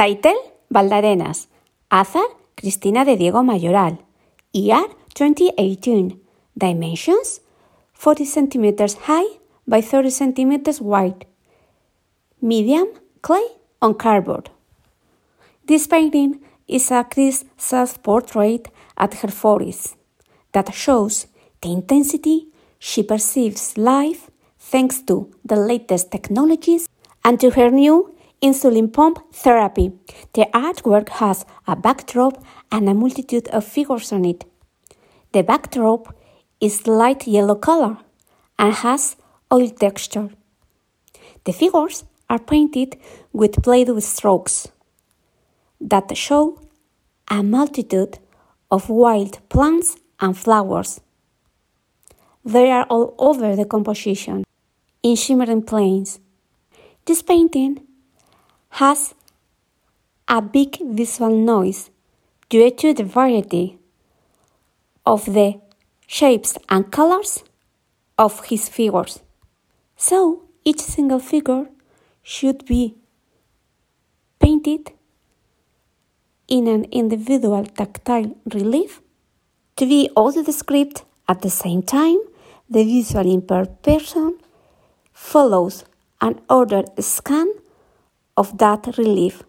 Title Valdearenas. Author Cristina de Diego Mayoral. Year 2018. Dimensions 40 centimeters high by 30 centimeters wide. Medium clay on cardboard. This painting is a Cris self portrait at her 40s that shows the intensity she perceives life thanks to the latest technologies and to her new insulin pump therapy. The artwork has a backdrop and a multitude of figures on it. The backdrop is light yellow color and has oil texture. The figures are painted with Play-Doh strokes that show a multitude of wild plants and flowers. They are all over the composition in shimmering planes. This painting has a big visual noise due to the variety of the shapes and colors of his figures. So each single figure should be painted in an individual tactile relief to be audio described at the same time the visually impaired person follows an ordered scan of that relief